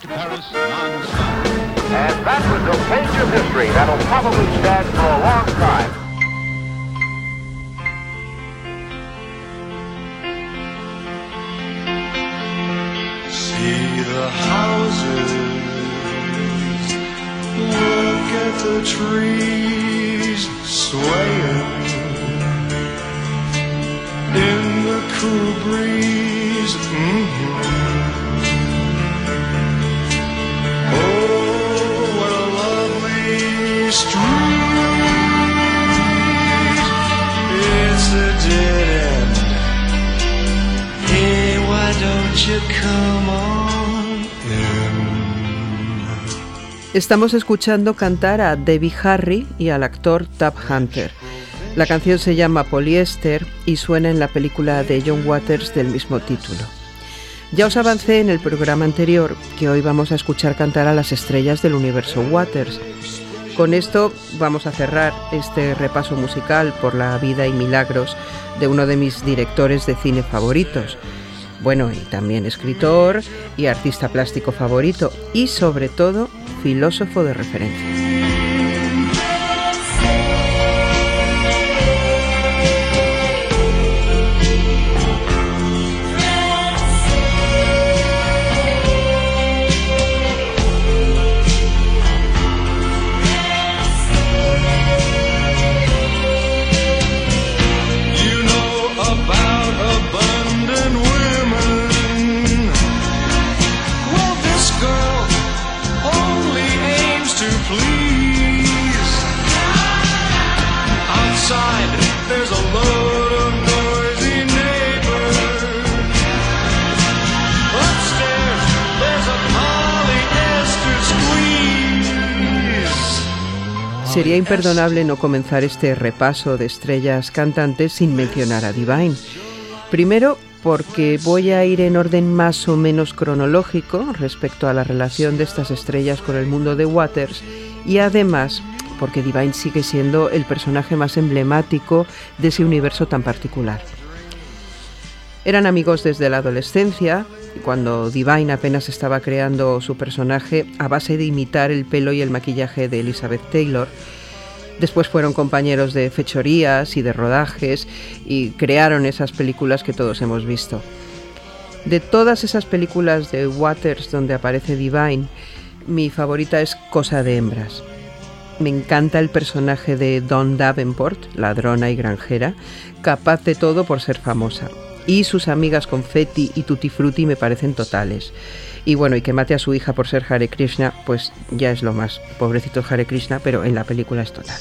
To Paris non-stop. And that was a page of history that'll probably stand for a long time. See the houses, look at the trees swaying in the cool breeze. Mhm. Estamos escuchando cantar a Debbie Harry y al actor Tab Hunter. La canción se llama Polyester y suena en la película de John Waters del mismo título. Ya os avancé en el programa anterior que hoy vamos a escuchar cantar a las estrellas del universo Waters. Con esto vamos a cerrar este repaso musical por la vida y milagros de uno de mis directores de cine favoritos. Bueno, y también escritor y artista plástico favorito y sobre todo filósofo de referencia. Sería imperdonable no comenzar este repaso de estrellas cantantes sin mencionar a Divine. Primero, porque voy a ir en orden más o menos cronológico respecto a la relación de estas estrellas con el mundo de Waters y además porque Divine sigue siendo el personaje más emblemático de ese universo tan particular. Eran amigos desde la adolescencia, cuando Divine apenas estaba creando su personaje a base de imitar el pelo y el maquillaje de Elizabeth Taylor. Después fueron compañeros de fechorías y de rodajes y crearon esas películas que todos hemos visto. De todas esas películas de Waters donde aparece Divine, mi favorita es Cosa de Hembras. Me encanta el personaje de Dawn Davenport, ladrona y granjera, capaz de todo por ser famosa. Y sus amigas Confetti y Tutti Frutti me parecen totales. Y bueno, y que mate a su hija por ser Hare Krishna, pues ya es lo más. Pobrecito Hare Krishna, pero en la película es total.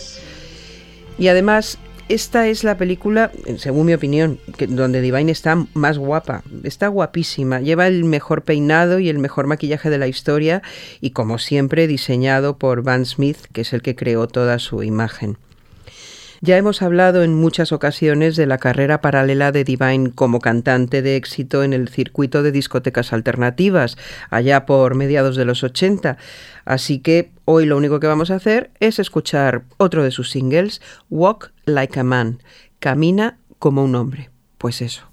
Y además, esta es la película, según mi opinión, que, donde Divine está más guapa. Está guapísima. Lleva el mejor peinado y el mejor maquillaje de la historia y como siempre diseñado por Van Smith, que es el que creó toda su imagen. Ya hemos hablado en muchas ocasiones de la carrera paralela de Divine como cantante de éxito en el circuito de discotecas alternativas, allá por mediados de los 80. Así que hoy lo único que vamos a hacer es escuchar otro de sus singles, Walk Like a Man, Camina como un hombre. Pues eso.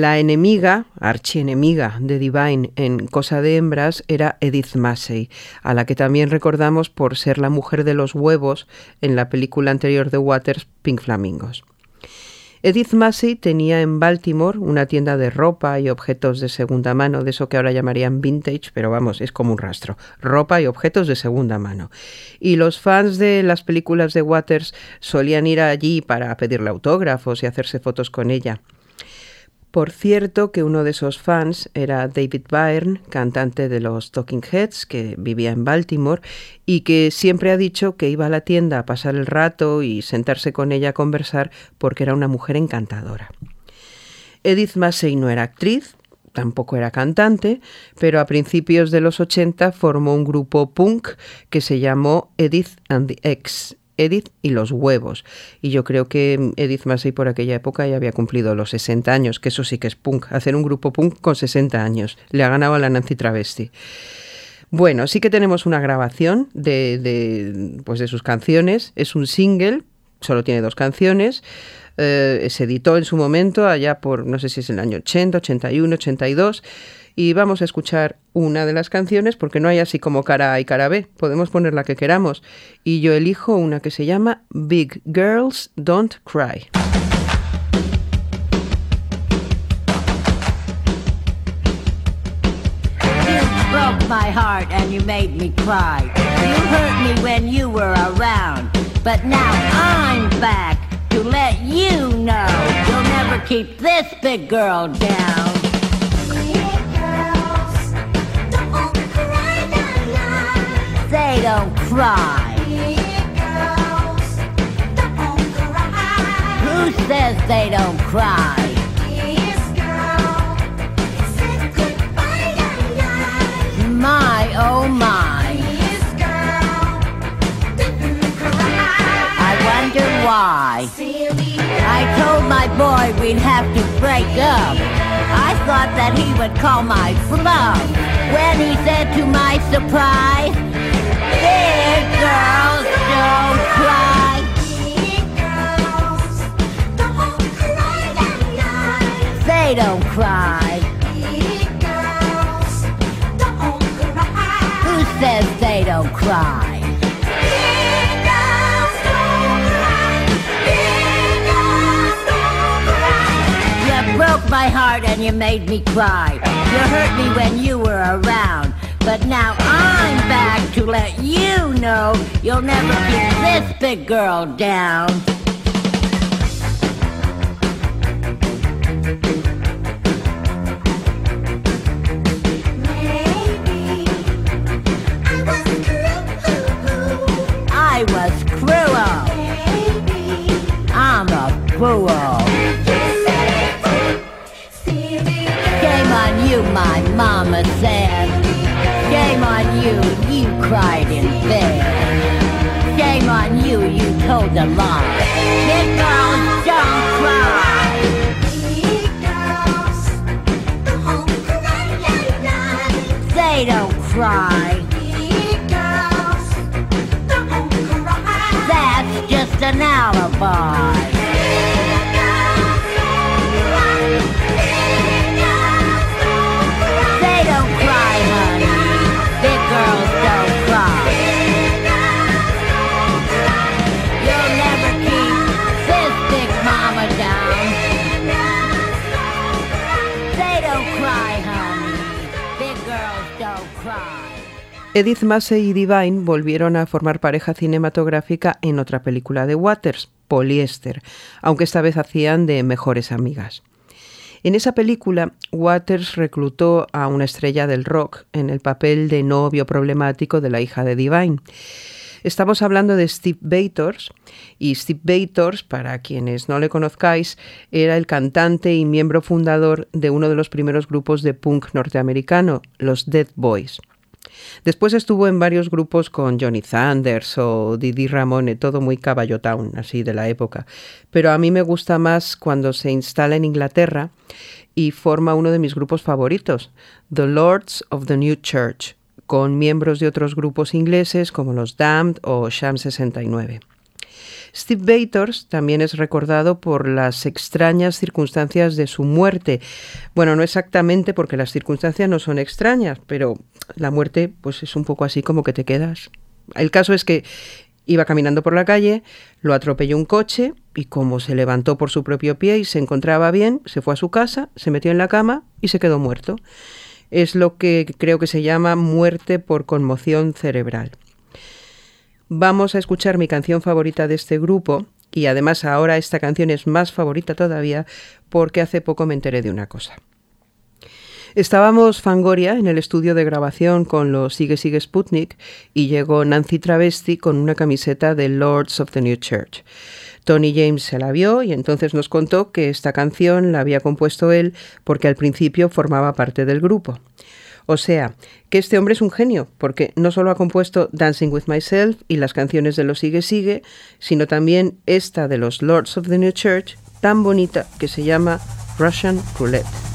La enemiga, archienemiga de Divine en Cosa de Hembras era Edith Massey, a la que también recordamos por ser la mujer de los huevos en la película anterior de Waters, Pink Flamingos. Edith Massey tenía en Baltimore una tienda de ropa y objetos de segunda mano, de eso que ahora llamarían vintage, pero vamos, es como un rastro, ropa y objetos de segunda mano. Y los fans de las películas de Waters solían ir allí para pedirle autógrafos y hacerse fotos con ella. Por cierto que uno de esos fans era David Byrne, cantante de los Talking Heads, que vivía en Baltimore y que siempre ha dicho que iba a la tienda a pasar el rato y sentarse con ella a conversar porque era una mujer encantadora. Edith Massey no era actriz, tampoco era cantante, pero a principios de los 80 formó un grupo punk que se llamó Edith and the X, Edith y los huevos. Y yo creo que Edith Massey por aquella época ya había cumplido los 60 años, que eso sí que es punk, hacer un grupo punk con 60 años. Le ha ganado a la Nancy Travesti. Bueno, sí que tenemos una grabación de, de, pues de sus canciones. Es un single, solo tiene dos canciones. Eh, se editó en su momento, allá por, no sé si es el año 80, 81, 82. Y vamos a escuchar una de las canciones porque no hay así como cara A y cara B. Podemos poner la que queramos. Y yo elijo una que se llama Big Girls Don't Cry. You hurt me when you were around. But now I'm back to let you know you'll never keep this big girl down. They don't cry. Who says they don't cry? My, oh my. I wonder why. I told my boy we'd have to break up. I thought that he would call my bluff when he said to my surprise, girls don't cry. They don't cry. Who says they don't cry? You broke my heart and you made me cry. You hurt me when you were around. But now I'm back to let you know you'll never keep this big girl down. Maybe I was cruel. I was cruel. Maybe I'm a fool. Shame on you, you cried in bed. Shame on you, you told a lie. Big girls don't cry. They don't cry. That's just an alibi. Edith Massey y Divine volvieron a formar pareja cinematográfica en otra película de Waters, Polyester, aunque esta vez hacían de mejores amigas. En esa película, Waters reclutó a una estrella del rock en el papel de novio problemático de la hija de Divine. Estamos hablando de Steve Bators, y Steve Bators, para quienes no le conozcáis, era el cantante y miembro fundador de uno de los primeros grupos de punk norteamericano, los Dead Boys. Después estuvo en varios grupos con Johnny Thunders o Didi Ramone, todo muy caballo town, así de la época. Pero a mí me gusta más cuando se instala en Inglaterra y forma uno de mis grupos favoritos, The Lords of the New Church, con miembros de otros grupos ingleses como los Damned o Sham 69. Steve Bators también es recordado por las extrañas circunstancias de su muerte. Bueno, no exactamente porque las circunstancias no son extrañas, pero la muerte pues es un poco así como que te quedas. El caso es que iba caminando por la calle, lo atropelló un coche y como se levantó por su propio pie y se encontraba bien, se fue a su casa, se metió en la cama y se quedó muerto. Es lo que creo que se llama muerte por conmoción cerebral. Vamos a escuchar mi canción favorita de este grupo y además ahora esta canción es más favorita todavía porque hace poco me enteré de una cosa. Estábamos Fangoria en el estudio de grabación con los Sigue Sigue Sputnik y llegó Nancy Travesti con una camiseta de Lords of the New Church. Tony James se la vio y entonces nos contó que esta canción la había compuesto él porque al principio formaba parte del grupo. O sea, que este hombre es un genio, porque no solo ha compuesto Dancing with Myself y las canciones de los Sigue Sigue, sino también esta de los Lords of the New Church, tan bonita que se llama Russian Roulette.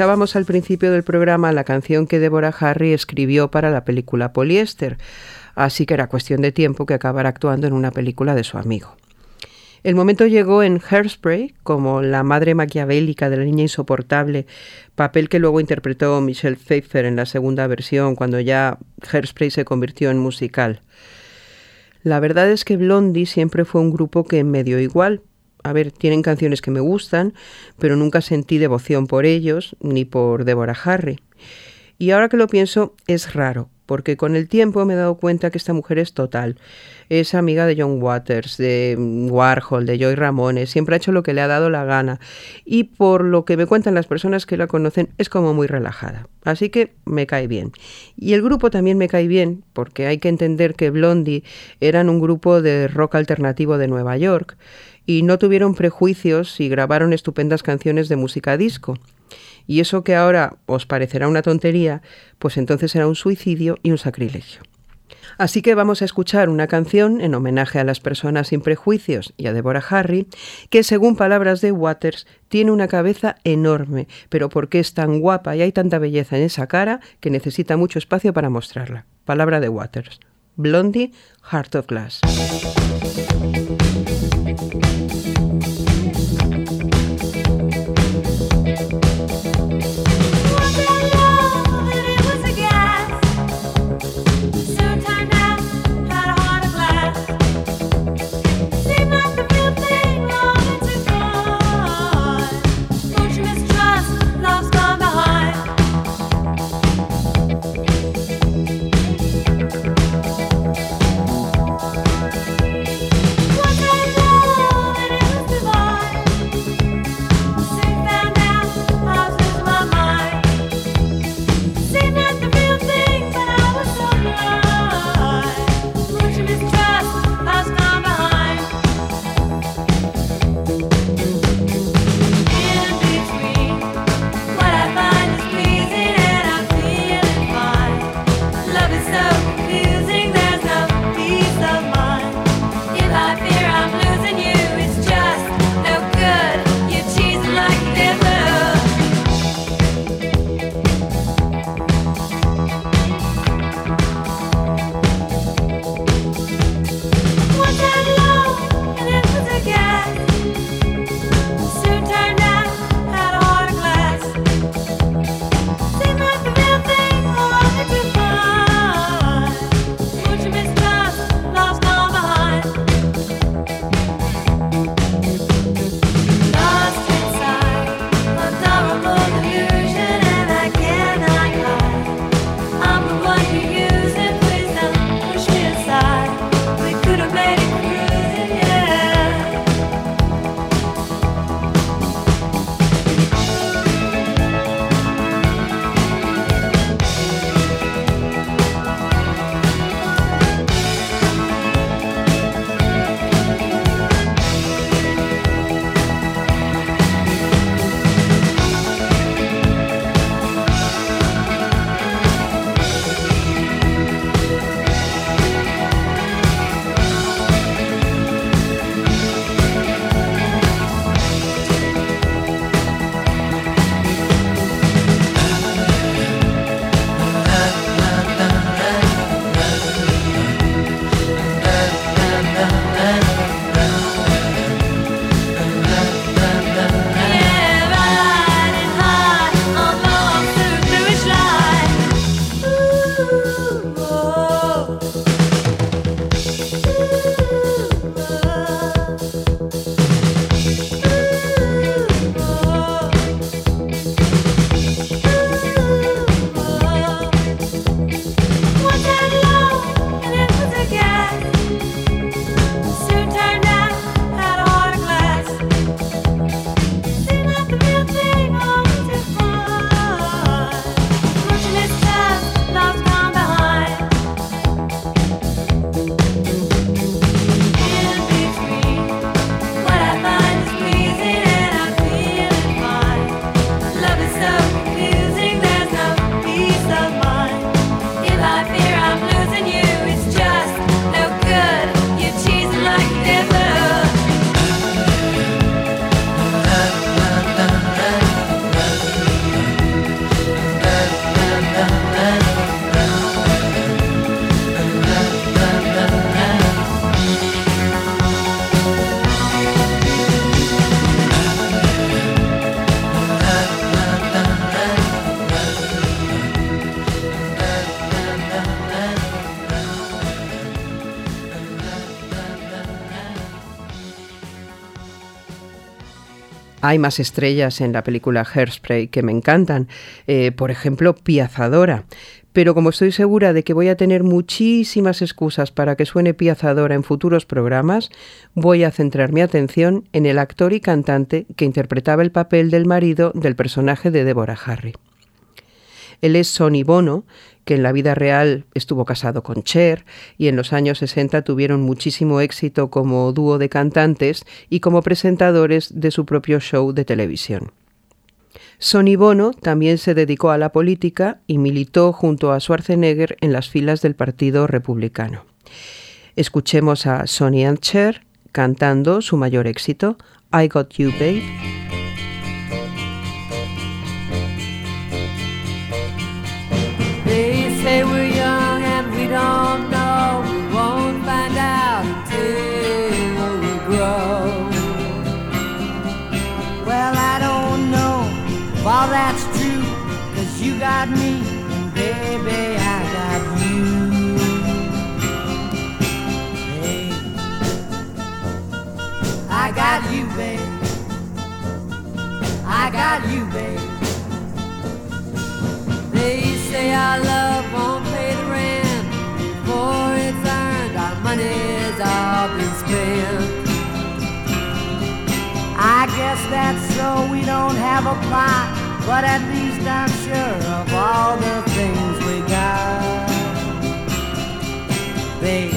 Escuchábamos al principio del programa la canción que Deborah Harry escribió para la película Polyester, así que era cuestión de tiempo que acabara actuando en una película de su amigo. El momento llegó en Hairspray como la madre maquiavélica de la niña insoportable, papel que luego interpretó Michelle Pfeiffer en la segunda versión cuando ya Hairspray se convirtió en musical. La verdad es que Blondie siempre fue un grupo que medio igual. A ver, tienen canciones que me gustan, pero nunca sentí devoción por ellos ni por Deborah Harry. Y ahora que lo pienso, es raro, porque con el tiempo me he dado cuenta que esta mujer es total. Es amiga de John Waters, de Warhol, de Joy Ramones, siempre ha hecho lo que le ha dado la gana. Y por lo que me cuentan las personas que la conocen, es como muy relajada. Así que me cae bien. Y el grupo también me cae bien, porque hay que entender que Blondie eran un grupo de rock alternativo de Nueva York y no tuvieron prejuicios y grabaron estupendas canciones de música disco. Y eso que ahora os parecerá una tontería, pues entonces era un suicidio y un sacrilegio. Así que vamos a escuchar una canción en homenaje a las personas sin prejuicios y a Deborah Harry, que según palabras de Waters tiene una cabeza enorme, pero porque es tan guapa y hay tanta belleza en esa cara que necesita mucho espacio para mostrarla. Palabra de Waters. Blondie, Heart of Glass. Hay más estrellas en la película Hairspray que me encantan, eh, por ejemplo, Piazadora. Pero como estoy segura de que voy a tener muchísimas excusas para que suene Piazadora en futuros programas, voy a centrar mi atención en el actor y cantante que interpretaba el papel del marido del personaje de Deborah Harry. Él es Sonny Bono, que en la vida real estuvo casado con Cher y en los años 60 tuvieron muchísimo éxito como dúo de cantantes y como presentadores de su propio show de televisión. Sonny Bono también se dedicó a la política y militó junto a Schwarzenegger en las filas del Partido Republicano. Escuchemos a Sonny and Cher cantando su mayor éxito, I Got You Babe. I got you, babe. They say our love won't pay the rent before it's earned. Our money's all been spent. I guess that's so we don't have a plot, but at least I'm sure of all the things we got. Babe,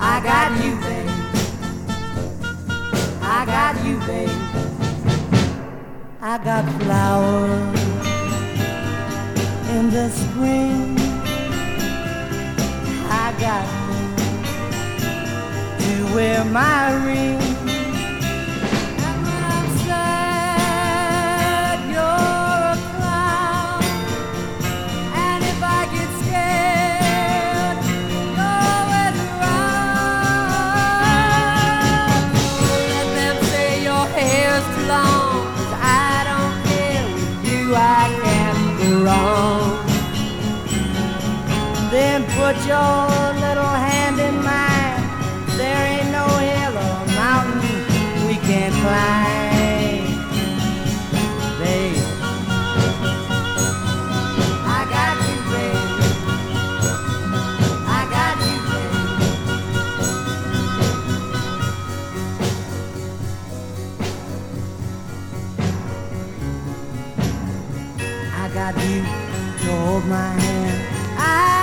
I got you, babe. I got you, babe. I got flowers in the spring. I got to wear my ring. Put your little hand in mine. There ain't no hill or mountain we can't climb. Babe, I got you, babe. I got you, babe. I got you to hold my hand. I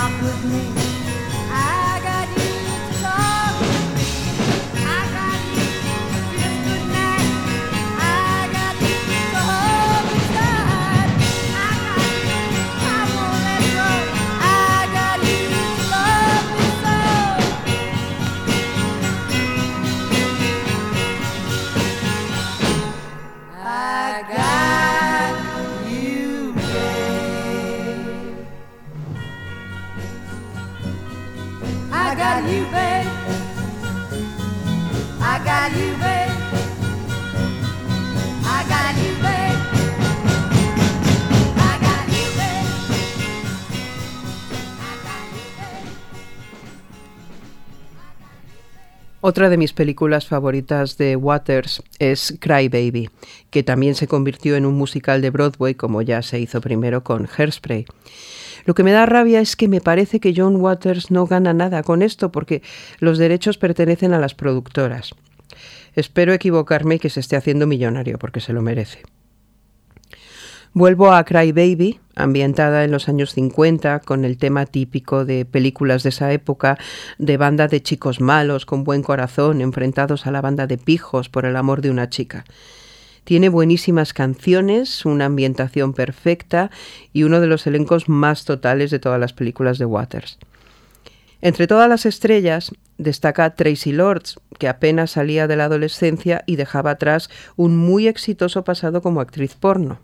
walk with me. Otra de mis películas favoritas de Waters es Cry Baby, que también se convirtió en un musical de Broadway como ya se hizo primero con Hairspray. Lo que me da rabia es que me parece que John Waters no gana nada con esto porque los derechos pertenecen a las productoras. Espero equivocarme y que se esté haciendo millonario porque se lo merece. Vuelvo a Cry Baby, ambientada en los años 50, con el tema típico de películas de esa época, de banda de chicos malos con buen corazón enfrentados a la banda de pijos por el amor de una chica. Tiene buenísimas canciones, una ambientación perfecta y uno de los elencos más totales de todas las películas de Waters. Entre todas las estrellas destaca Tracy Lords, que apenas salía de la adolescencia y dejaba atrás un muy exitoso pasado como actriz porno.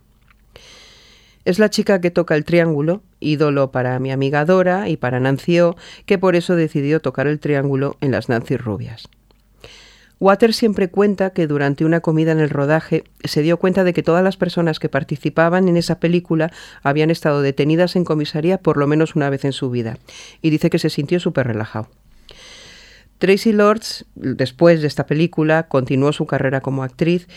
Es la chica que toca el triángulo, ídolo para mi amiga Dora y para Nancy O, que por eso decidió tocar el triángulo en las Nancy Rubias. Waters siempre cuenta que durante una comida en el rodaje se dio cuenta de que todas las personas que participaban en esa película habían estado detenidas en comisaría por lo menos una vez en su vida y dice que se sintió súper relajado. Tracy Lords, después de esta película, continuó su carrera como actriz.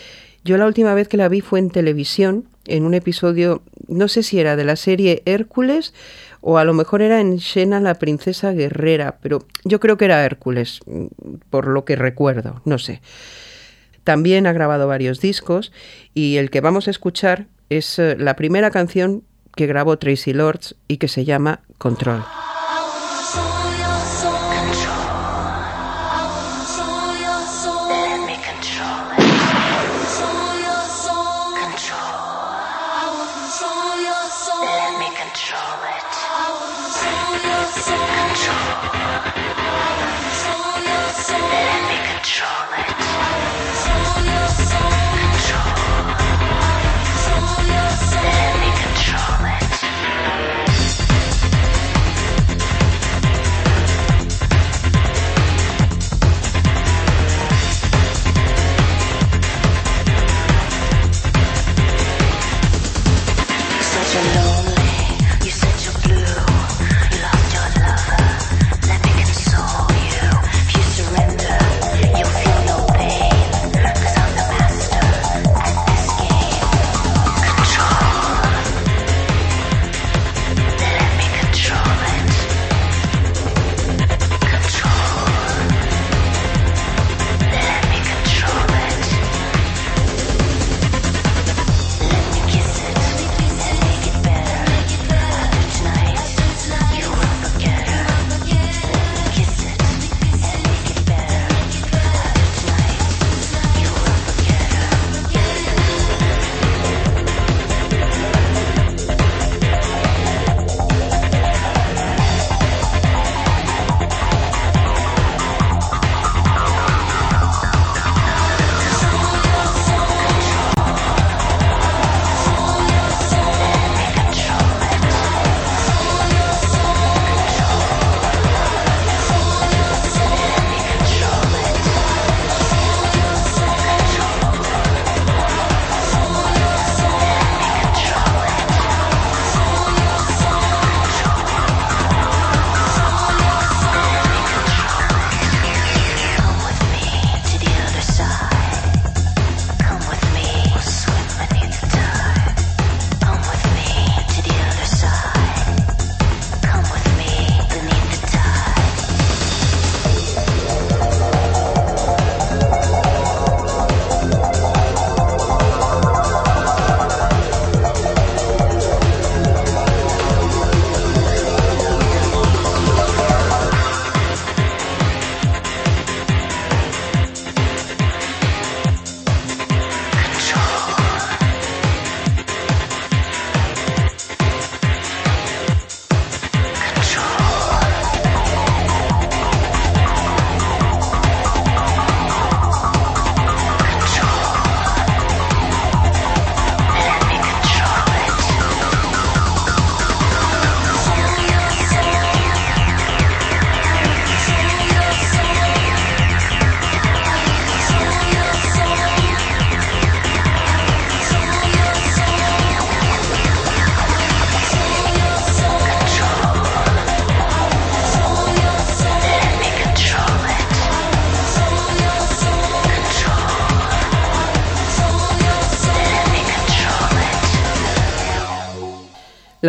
Yo la última vez que la vi fue en televisión, en un episodio, no sé si era de la serie Hércules o a lo mejor era en Xena la princesa guerrera, pero yo creo que era Hércules, mm, por lo que recuerdo, no sé. También ha grabado varios discos y el que vamos a escuchar es eh, la primera canción que grabó Tracy Lords y que se llama Control.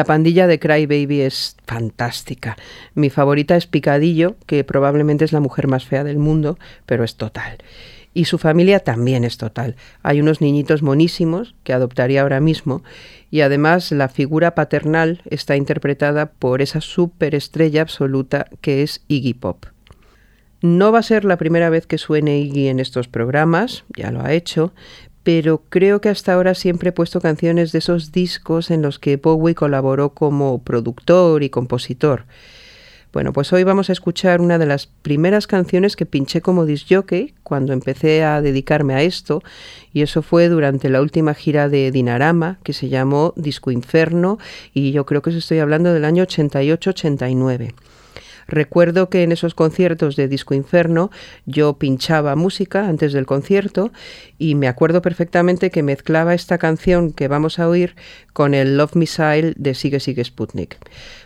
La pandilla de Cry Baby es fantástica. Mi favorita es Picadillo, que probablemente es la mujer más fea del mundo, pero es total. Y su familia también es total. Hay unos niñitos monísimos que adoptaría ahora mismo y además la figura paternal está interpretada por esa superestrella absoluta que es Iggy Pop. No va a ser la primera vez que suene Iggy en estos programas, ya lo ha hecho, pero creo que hasta ahora siempre he puesto canciones de esos discos en los que Bowie colaboró como productor y compositor. Bueno, pues hoy vamos a escuchar una de las primeras canciones que pinché como disjockey cuando empecé a dedicarme a esto, y eso fue durante la última gira de Dinarama, que se llamó Disco Inferno, y yo creo que os estoy hablando del año 88-89. Recuerdo que en esos conciertos de Disco Inferno yo pinchaba música antes del concierto y me acuerdo perfectamente que mezclaba esta canción que vamos a oír con el Love Missile de Sigue Sigue Sputnik.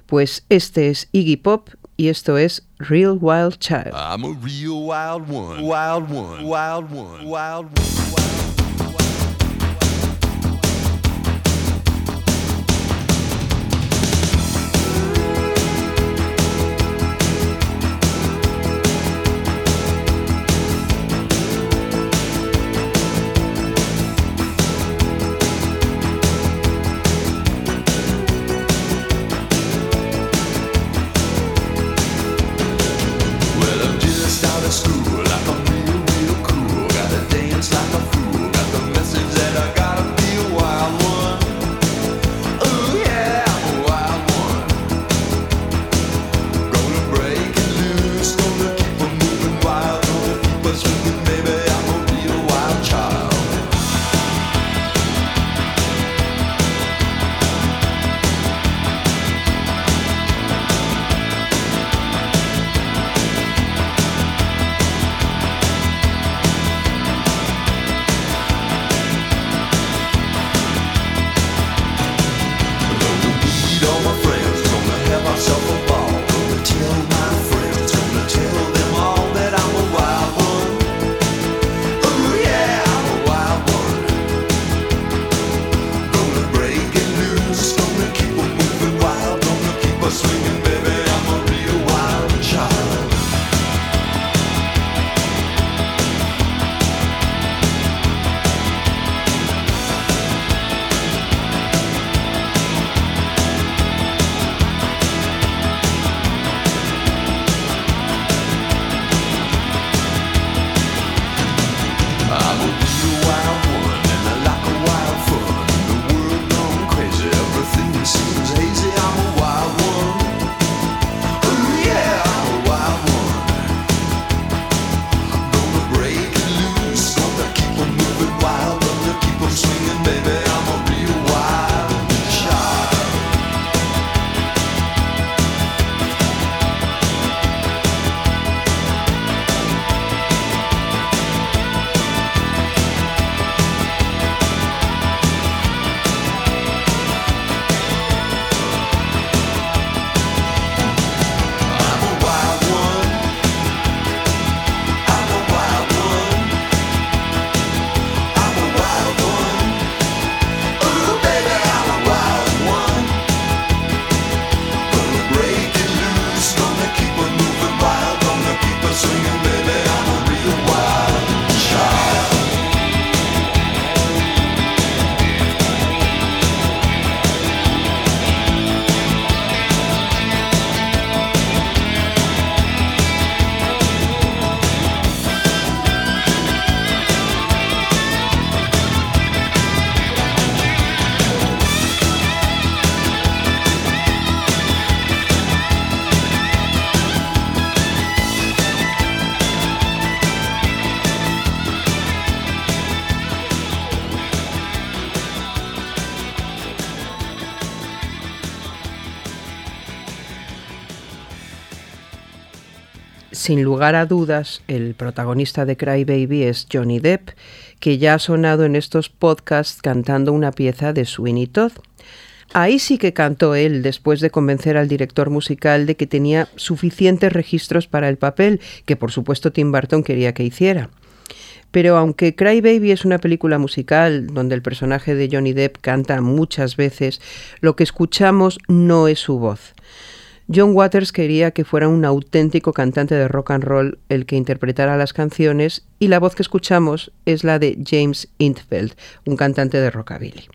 Pues este es Iggy Pop y esto es Real Wild Child. I'm a real wild one, wild one, wild one, wild one. Sin lugar a dudas, el protagonista de Cry Baby es Johnny Depp, que ya ha sonado en estos podcasts cantando una pieza de Sweeney Todd. Ahí sí que cantó él después de convencer al director musical de que tenía suficientes registros para el papel, que por supuesto Tim Burton quería que hiciera. Pero aunque Cry Baby es una película musical donde el personaje de Johnny Depp canta muchas veces, lo que escuchamos no es su voz. John Waters quería que fuera un auténtico cantante de rock and roll el que interpretara las canciones y la voz que escuchamos es la de James Intfeld, un cantante de rockabilly.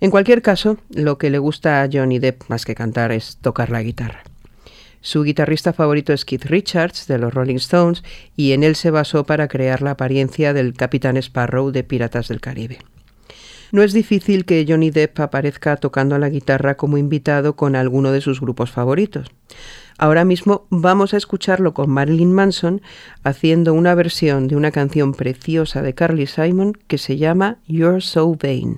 En cualquier caso, lo que le gusta a Johnny Depp más que cantar es tocar la guitarra. Su guitarrista favorito es Keith Richards de los Rolling Stones y en él se basó para crear la apariencia del Capitán Sparrow de Piratas del Caribe. No es difícil que Johnny Depp aparezca tocando la guitarra como invitado con alguno de sus grupos favoritos. Ahora mismo vamos a escucharlo con Marilyn Manson haciendo una versión de una canción preciosa de Carly Simon que se llama You're So Vain.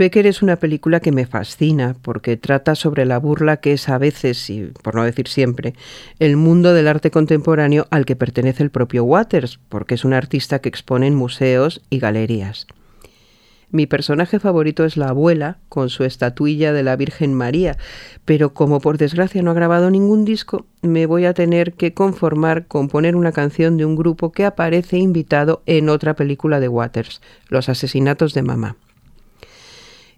Pecker es una película que me fascina porque trata sobre la burla que es a veces, y por no decir siempre, el mundo del arte contemporáneo al que pertenece el propio Waters, porque es un artista que expone en museos y galerías. Mi personaje favorito es la abuela, con su estatuilla de la Virgen María, pero como por desgracia no ha grabado ningún disco, me voy a tener que conformar con poner una canción de un grupo que aparece invitado en otra película de Waters, Los asesinatos de mamá.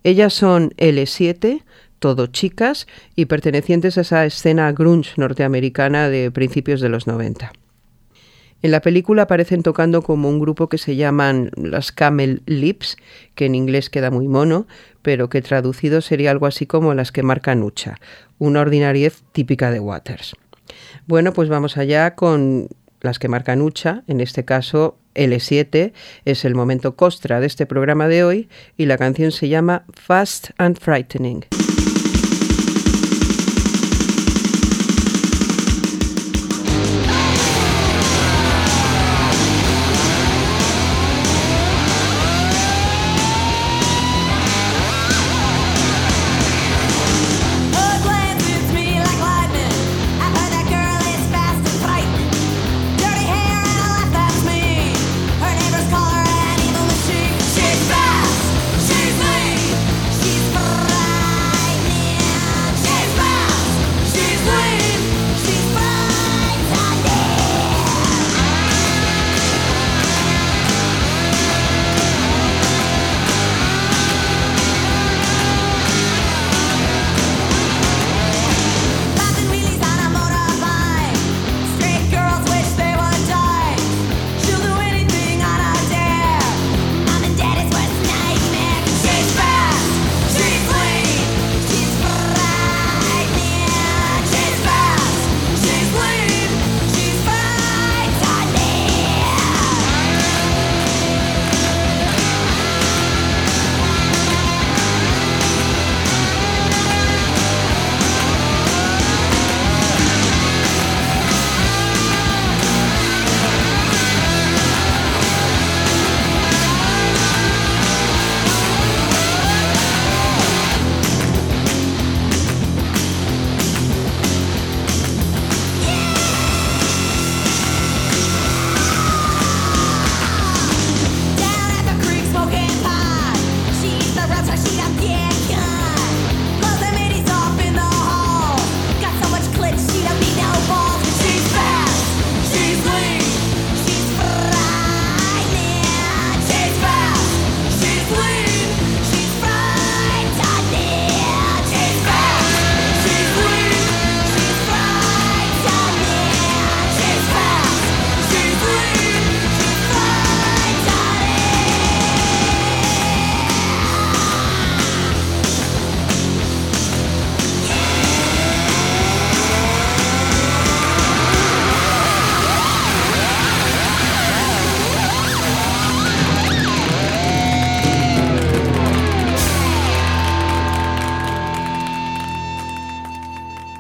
Ellas son L7, todo chicas y pertenecientes a esa escena grunge norteamericana de principios de los 90. En la película aparecen tocando como un grupo que se llaman las Camel Lips, que en inglés queda muy mono, pero que traducido sería algo así como las que marca Nucha, una ordinariez típica de Waters. Bueno, pues vamos allá con las que marca Nucha, en este caso L7, es el momento costra de este programa de hoy y la canción se llama Fast and Frightening.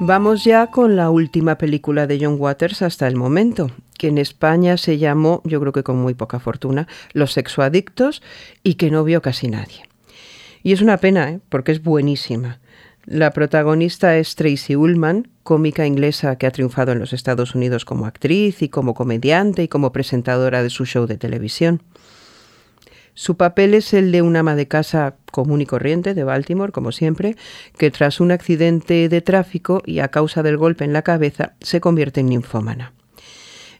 Vamos ya con la última película de John Waters hasta el momento, que en España se llamó, yo creo que con muy poca fortuna, Los sexoadictos y que no vio casi nadie. Y es una pena, ¿eh? porque es buenísima. La protagonista es Tracy Ullman, cómica inglesa que ha triunfado en los Estados Unidos como actriz y como comediante y como presentadora de su show de televisión. Su papel es el de una ama de casa común y corriente de Baltimore, como siempre, que tras un accidente de tráfico y a causa del golpe en la cabeza se convierte en ninfómana.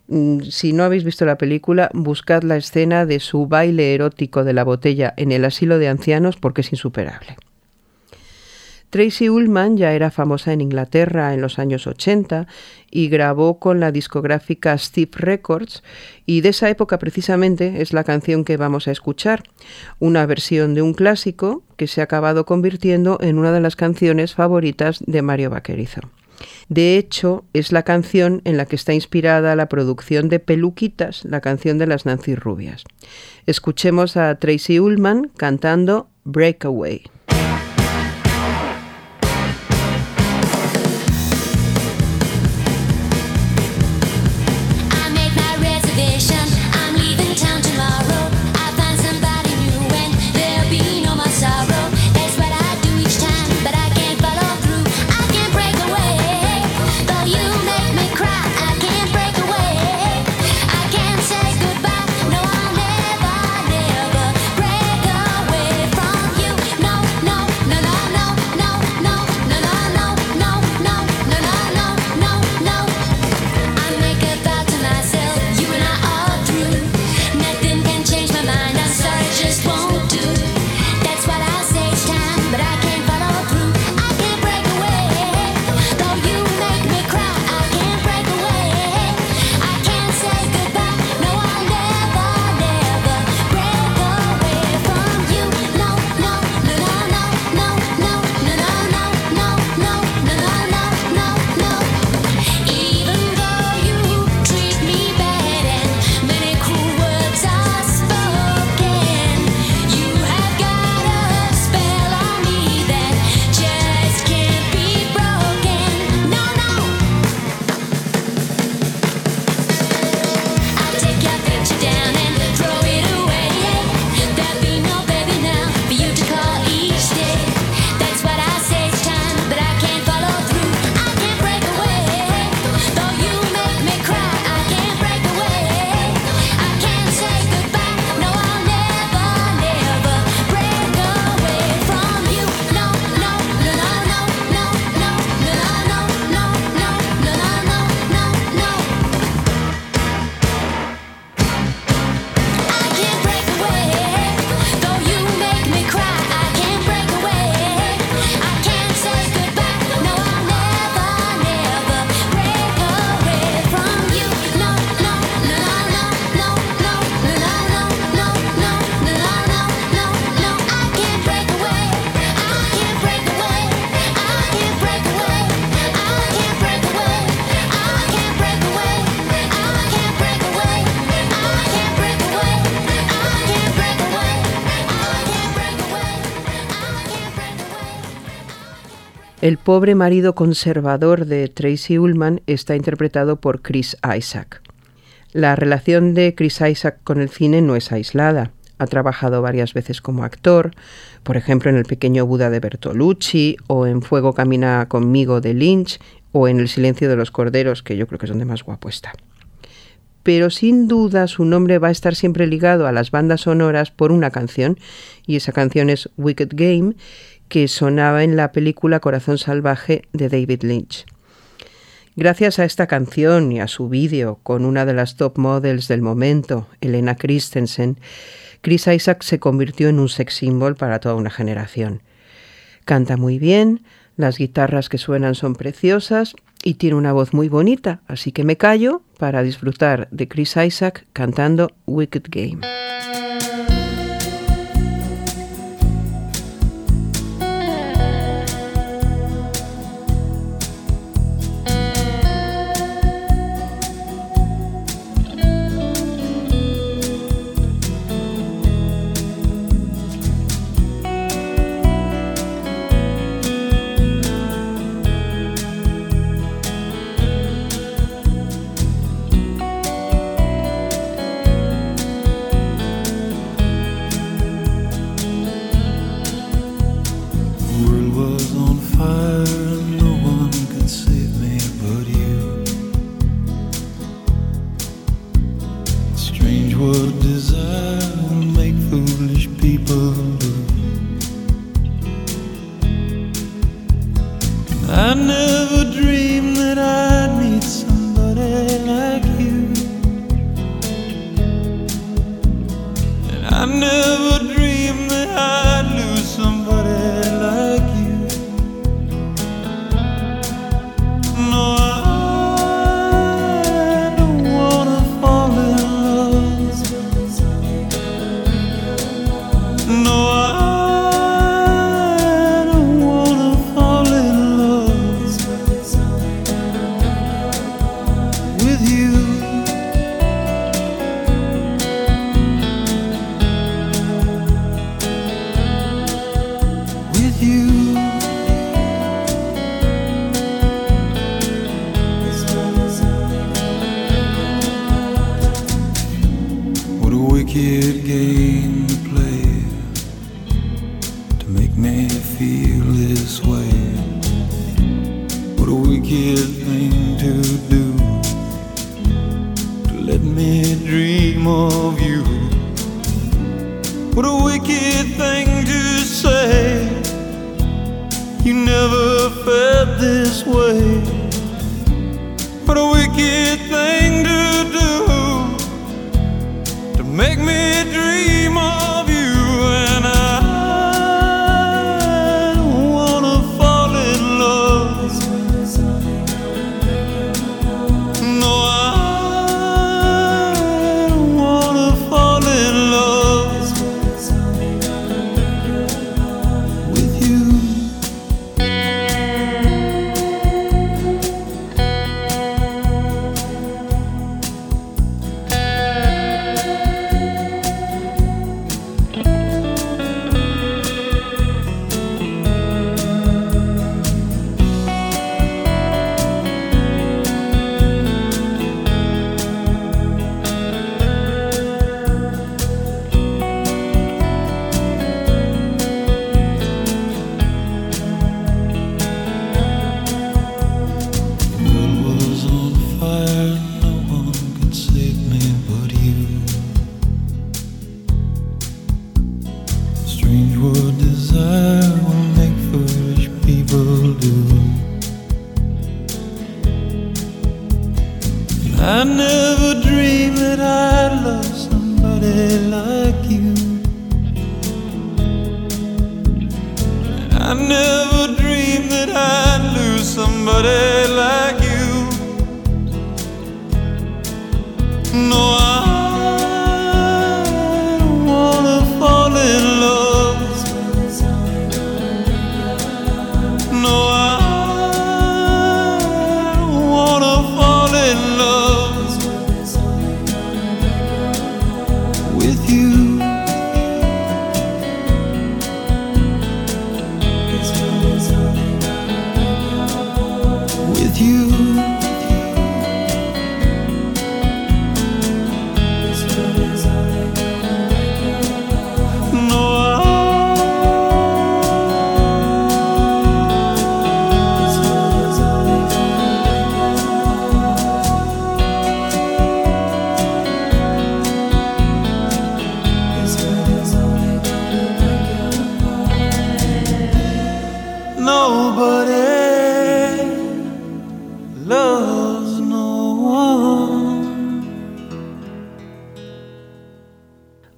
Mm, Si no habéis visto la película, buscad la escena de su baile erótico de la botella en el asilo de ancianos porque es insuperable. Tracy Ullman ya era famosa en Inglaterra en los años 80 y grabó con la discográfica Steve Records y de esa época precisamente es la canción que vamos a escuchar, una versión de un clásico que se ha acabado convirtiendo en una de las canciones favoritas de Mario Vaquerizo. De hecho, es la canción en la que está inspirada la producción de Peluquitas, la canción de las Nancy Rubias. Escuchemos a Tracy Ullman cantando Breakaway. El pobre marido conservador de Tracy Ullman está interpretado por Chris Isaac. La relación de Chris Isaac con el cine no es aislada. Ha trabajado varias veces como actor, por ejemplo en El pequeño Buda de Bertolucci, o en Fuego camina conmigo de Lynch, o en El silencio de los corderos, que yo creo que es donde más guapo está. Pero sin duda su nombre va a estar siempre ligado a las bandas sonoras por una canción, y esa canción es Wicked Game, que sonaba en la película Corazón Salvaje de David Lynch. Gracias a esta canción y a su vídeo con una de las top models del momento, Elena Christensen, Chris Isaac se convirtió en un sex symbol para toda una generación. Canta muy bien, las guitarras que suenan son preciosas y tiene una voz muy bonita, así que me callo para disfrutar de Chris Isaac cantando Wicked Game.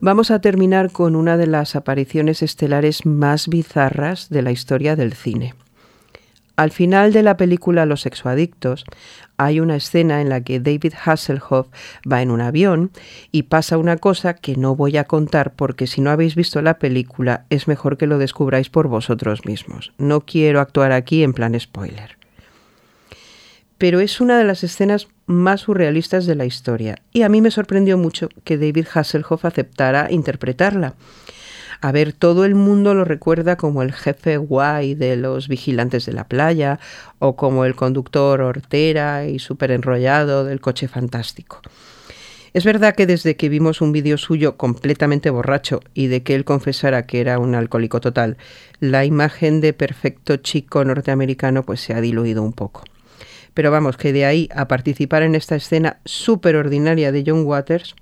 Vamos a terminar con una de las apariciones estelares más bizarras de la historia del cine. Al final de la película Los sexoadictos hay una escena en la que David Hasselhoff va en un avión y pasa una cosa que no voy a contar porque si no habéis visto la película es mejor que lo descubráis por vosotros mismos. No quiero actuar aquí en plan spoiler. Pero es una de las escenas más surrealistas de la historia y a mí me sorprendió mucho que David Hasselhoff aceptara interpretarla. A ver, todo el mundo lo recuerda como el jefe guay de los vigilantes de la playa o como el conductor hortera y súper enrollado del coche fantástico. Es verdad que desde que vimos un vídeo suyo completamente borracho y de que él confesara que era un alcohólico total, la imagen de perfecto chico norteamericano pues se ha diluido un poco. Pero vamos, que de ahí a participar en esta escena súper ordinaria de John Waters,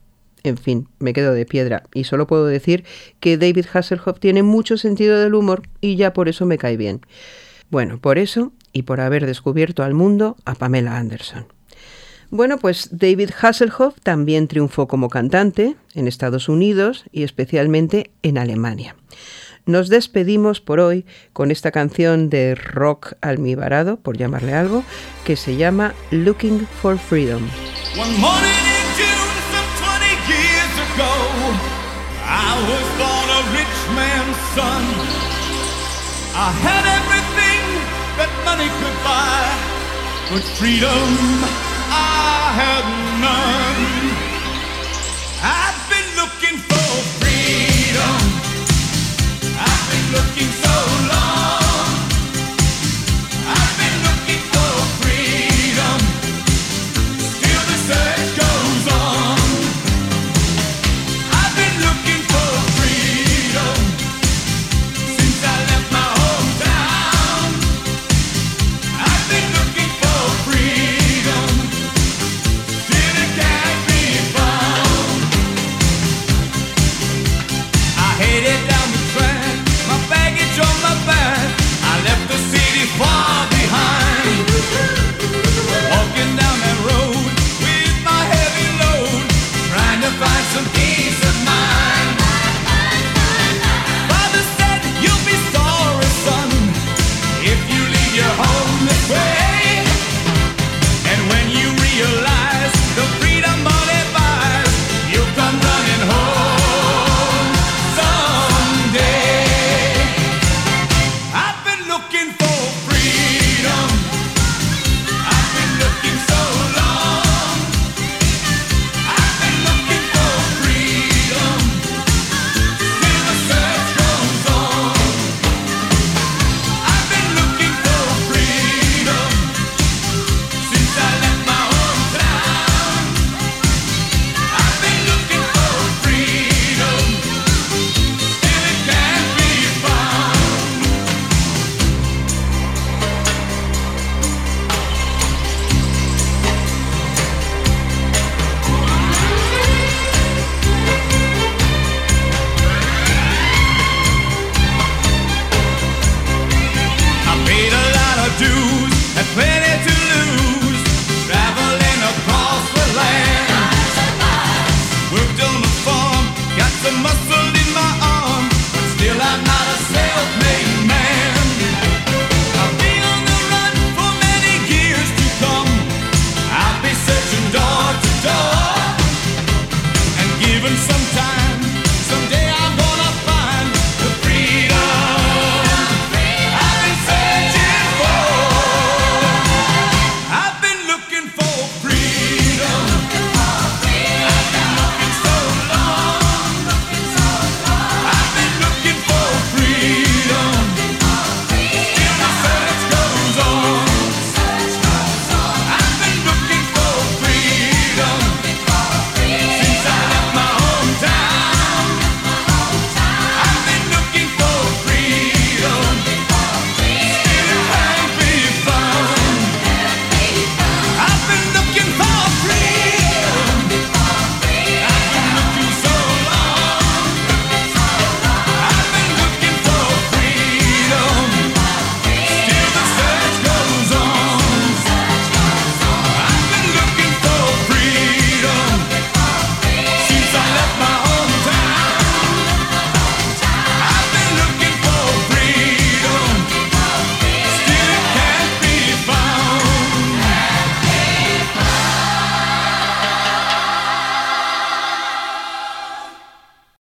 en fin, me quedo de piedra y solo puedo decir que David Hasselhoff tiene mucho sentido del humor y ya por eso me cae bien. Bueno, por eso y por haber descubierto al mundo a Pamela Anderson. Bueno, pues David Hasselhoff también triunfó como cantante en Estados Unidos y especialmente en Alemania. Nos despedimos por hoy con esta canción de rock almibarado, por llamarle algo, que se llama Looking for Freedom. One morning in June, some 20 years ago, I was born a rich man's son. I had everything that money could buy, but freedom I had none.